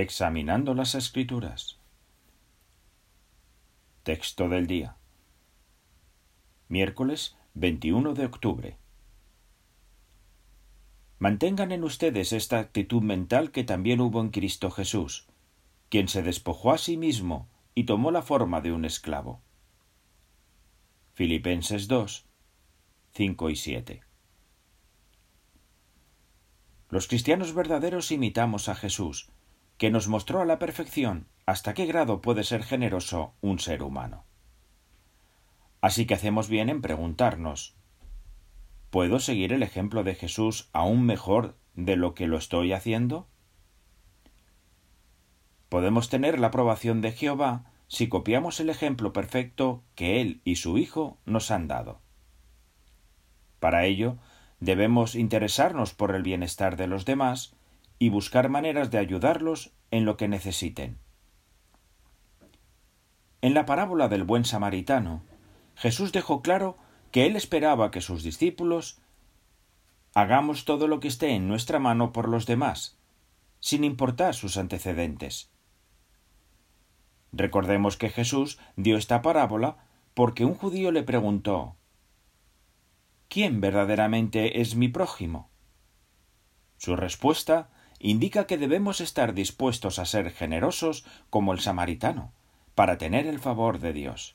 Examinando las Escrituras. Texto del día. Miércoles 21 de octubre. Mantengan en ustedes esta actitud mental que también hubo en Cristo Jesús, quien se despojó a sí mismo y tomó la forma de un esclavo. Filipenses 2, 5 y 7. Los cristianos verdaderos imitamos a Jesús, que nos mostró a la perfección hasta qué grado puede ser generoso un ser humano. Así que hacemos bien en preguntarnos ¿Puedo seguir el ejemplo de Jesús aún mejor de lo que lo estoy haciendo? Podemos tener la aprobación de Jehová si copiamos el ejemplo perfecto que Él y su Hijo nos han dado. Para ello, debemos interesarnos por el bienestar de los demás y buscar maneras de ayudarlos en lo que necesiten. En la parábola del buen samaritano, Jesús dejó claro que él esperaba que sus discípulos hagamos todo lo que esté en nuestra mano por los demás, sin importar sus antecedentes. Recordemos que Jesús dio esta parábola porque un judío le preguntó ¿Quién verdaderamente es mi prójimo? Su respuesta indica que debemos estar dispuestos a ser generosos como el samaritano, para tener el favor de Dios.